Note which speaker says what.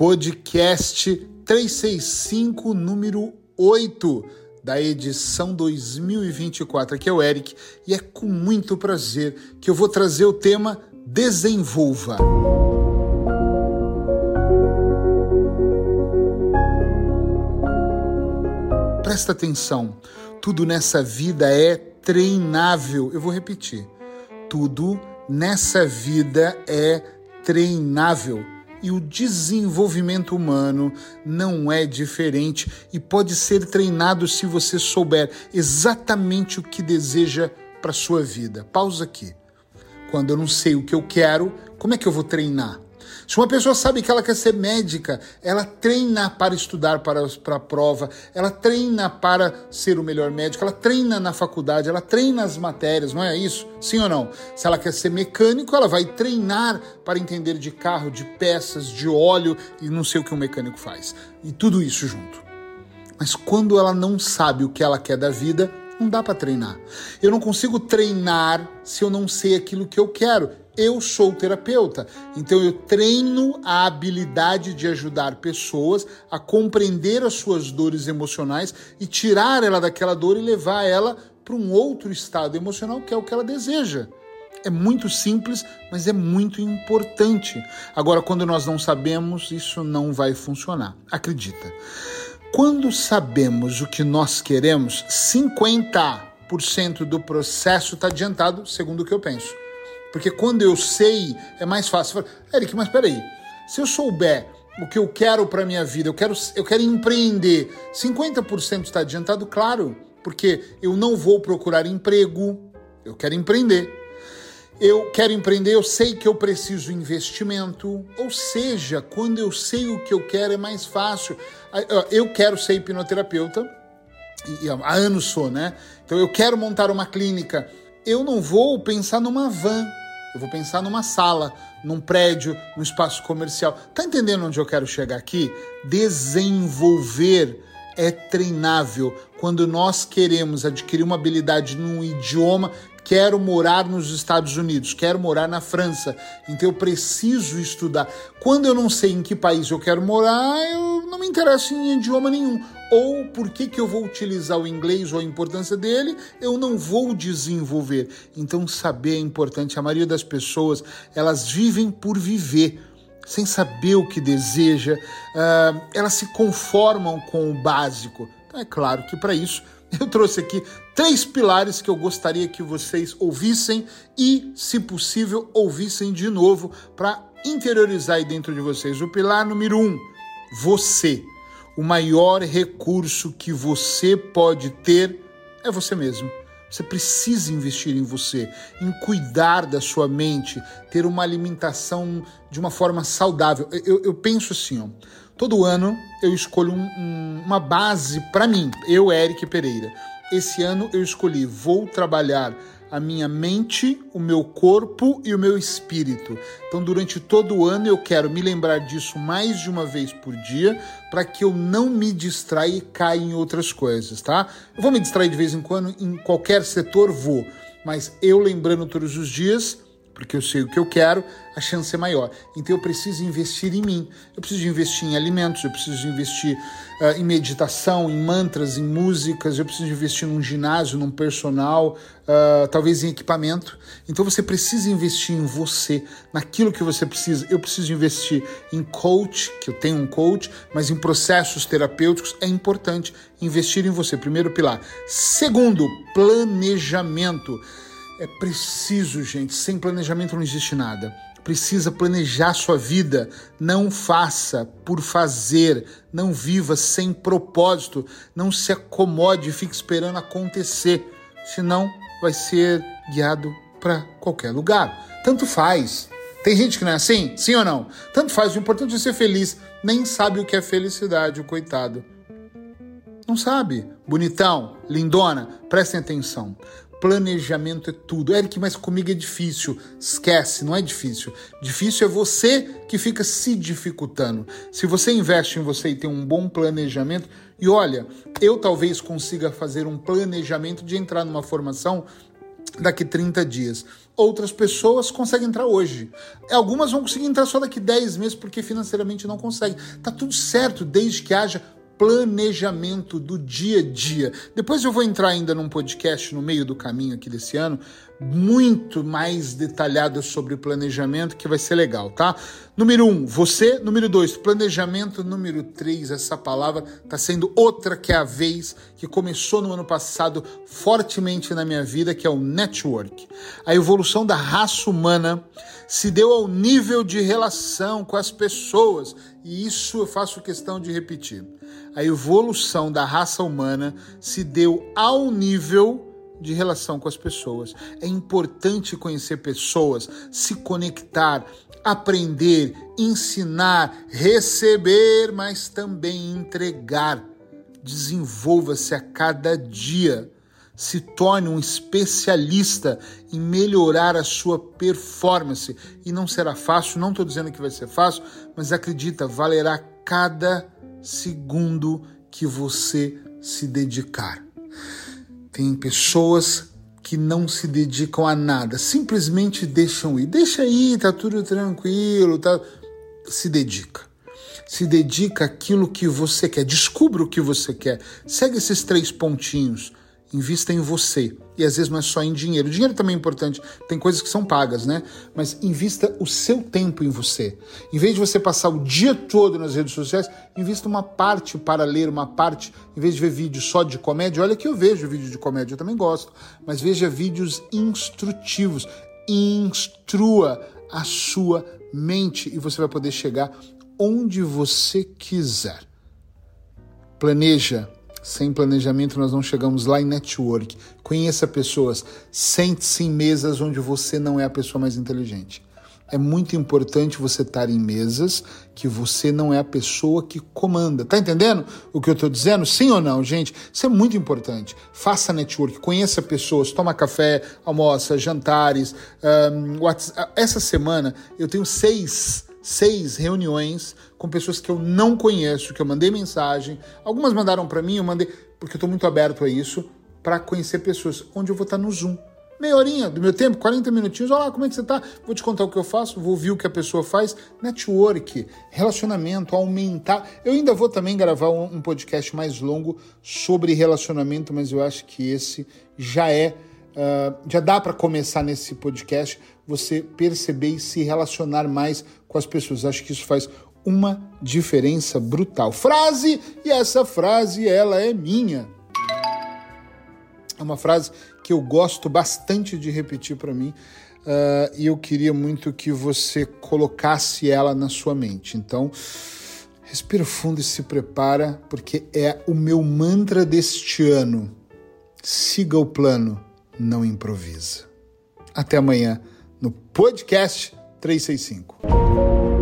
Speaker 1: podcast 365, número 8 da edição 2024. Aqui é o Eric e é com muito prazer que eu vou trazer o tema Desenvolva. Presta atenção, tudo nessa vida é treinável. Eu vou repetir. Tudo nessa vida é treinável. E o desenvolvimento humano não é diferente e pode ser treinado se você souber exatamente o que deseja para sua vida. Pausa aqui. Quando eu não sei o que eu quero, como é que eu vou treinar? Se uma pessoa sabe que ela quer ser médica, ela treina para estudar para, para a prova, ela treina para ser o melhor médico, ela treina na faculdade, ela treina as matérias, não é isso? Sim ou não? Se ela quer ser mecânico, ela vai treinar para entender de carro, de peças, de óleo e não sei o que um mecânico faz. E tudo isso junto. Mas quando ela não sabe o que ela quer da vida, não dá para treinar. Eu não consigo treinar se eu não sei aquilo que eu quero. Eu sou terapeuta, então eu treino a habilidade de ajudar pessoas a compreender as suas dores emocionais e tirar ela daquela dor e levar ela para um outro estado emocional que é o que ela deseja. É muito simples, mas é muito importante. Agora, quando nós não sabemos, isso não vai funcionar. Acredita. Quando sabemos o que nós queremos, 50% do processo está adiantado, segundo o que eu penso. Porque quando eu sei, é mais fácil. Eric, mas peraí, se eu souber o que eu quero para minha vida, eu quero, eu quero empreender, 50% está adiantado, claro, porque eu não vou procurar emprego, eu quero empreender. Eu quero empreender, eu sei que eu preciso investimento, ou seja, quando eu sei o que eu quero é mais fácil. Eu quero ser hipnoterapeuta, e há anos sou, né? Então eu quero montar uma clínica. Eu não vou pensar numa van, eu vou pensar numa sala, num prédio, num espaço comercial. Tá entendendo onde eu quero chegar aqui? Desenvolver é treinável. Quando nós queremos adquirir uma habilidade num idioma, quero morar nos Estados Unidos, quero morar na França, então eu preciso estudar. Quando eu não sei em que país eu quero morar, eu não me interesso em idioma nenhum. Ou por que, que eu vou utilizar o inglês ou a importância dele, eu não vou desenvolver. Então saber é importante. A maioria das pessoas, elas vivem por viver sem saber o que deseja, uh, elas se conformam com o básico. Então é claro que para isso eu trouxe aqui três pilares que eu gostaria que vocês ouvissem e, se possível, ouvissem de novo para interiorizar aí dentro de vocês. O pilar número um: você. O maior recurso que você pode ter é você mesmo. Você precisa investir em você, em cuidar da sua mente, ter uma alimentação de uma forma saudável. Eu, eu penso assim, ó, todo ano eu escolho um, um, uma base para mim, eu, Eric Pereira. Esse ano eu escolhi, vou trabalhar a minha mente, o meu corpo e o meu espírito. Então, durante todo o ano, eu quero me lembrar disso mais de uma vez por dia, para que eu não me distraia e caia em outras coisas, tá? Eu vou me distrair de vez em quando, em qualquer setor, vou, mas eu lembrando todos os dias porque eu sei o que eu quero, a chance é maior. Então eu preciso investir em mim. Eu preciso investir em alimentos, eu preciso investir uh, em meditação, em mantras, em músicas, eu preciso investir num ginásio, num personal, uh, talvez em equipamento. Então você precisa investir em você, naquilo que você precisa. Eu preciso investir em coach, que eu tenho um coach, mas em processos terapêuticos é importante investir em você. Primeiro pilar. Segundo, planejamento. É preciso, gente. Sem planejamento não existe nada. Precisa planejar sua vida. Não faça por fazer. Não viva sem propósito. Não se acomode e fique esperando acontecer. Senão, vai ser guiado para qualquer lugar. Tanto faz. Tem gente que não é assim? Sim ou não? Tanto faz. O importante é ser feliz. Nem sabe o que é felicidade, o coitado. Não sabe. Bonitão, lindona, prestem atenção. Planejamento é tudo. Eric, mas comigo é difícil. Esquece, não é difícil. Difícil é você que fica se dificultando. Se você investe em você e tem um bom planejamento, e olha, eu talvez consiga fazer um planejamento de entrar numa formação daqui 30 dias. outras pessoas conseguem entrar hoje. Algumas vão conseguir entrar só daqui 10 meses porque financeiramente não conseguem. Tá tudo certo desde que haja planejamento do dia a dia. Depois eu vou entrar ainda num podcast no meio do caminho aqui desse ano, muito mais detalhado sobre planejamento, que vai ser legal, tá? Número um, você. Número dois, planejamento. Número três, essa palavra está sendo outra que é a vez, que começou no ano passado fortemente na minha vida, que é o network. A evolução da raça humana se deu ao nível de relação com as pessoas, e isso eu faço questão de repetir a evolução da raça humana se deu ao nível de relação com as pessoas. É importante conhecer pessoas, se conectar, aprender, ensinar, receber, mas também entregar. Desenvolva-se a cada dia. Se torne um especialista em melhorar a sua performance. E não será fácil, não estou dizendo que vai ser fácil, mas acredita, valerá cada segundo que você se dedicar. Tem pessoas que não se dedicam a nada, simplesmente deixam ir. Deixa aí, tá tudo tranquilo, tá. Se dedica. Se dedica àquilo que você quer. Descubra o que você quer. Segue esses três pontinhos. Invista em você. E às vezes não é só em dinheiro. dinheiro também é importante. Tem coisas que são pagas, né? Mas invista o seu tempo em você. Em vez de você passar o dia todo nas redes sociais, invista uma parte para ler, uma parte, em vez de ver vídeos só de comédia. Olha que eu vejo vídeo de comédia, eu também gosto. Mas veja vídeos instrutivos. Instrua a sua mente e você vai poder chegar onde você quiser. Planeja sem planejamento nós não chegamos lá em network. Conheça pessoas, sente-se em mesas onde você não é a pessoa mais inteligente. É muito importante você estar em mesas que você não é a pessoa que comanda. Tá entendendo o que eu estou dizendo? Sim ou não, gente? Isso é muito importante. Faça network, conheça pessoas, toma café, almoça, jantares. Um, Essa semana eu tenho seis seis reuniões com pessoas que eu não conheço, que eu mandei mensagem. Algumas mandaram para mim, eu mandei, porque eu estou muito aberto a isso, para conhecer pessoas, onde eu vou estar tá no Zoom. Meia horinha do meu tempo, 40 minutinhos. Olá, como é que você está? Vou te contar o que eu faço, vou ouvir o que a pessoa faz. Network, relacionamento, aumentar. Eu ainda vou também gravar um, um podcast mais longo sobre relacionamento, mas eu acho que esse já é Uh, já dá para começar nesse podcast você perceber e se relacionar mais com as pessoas. Acho que isso faz uma diferença brutal. Frase, e essa frase ela é minha. É uma frase que eu gosto bastante de repetir para mim uh, e eu queria muito que você colocasse ela na sua mente. Então, respira fundo e se prepara, porque é o meu mantra deste ano. Siga o plano não improvisa. Até amanhã no podcast 365.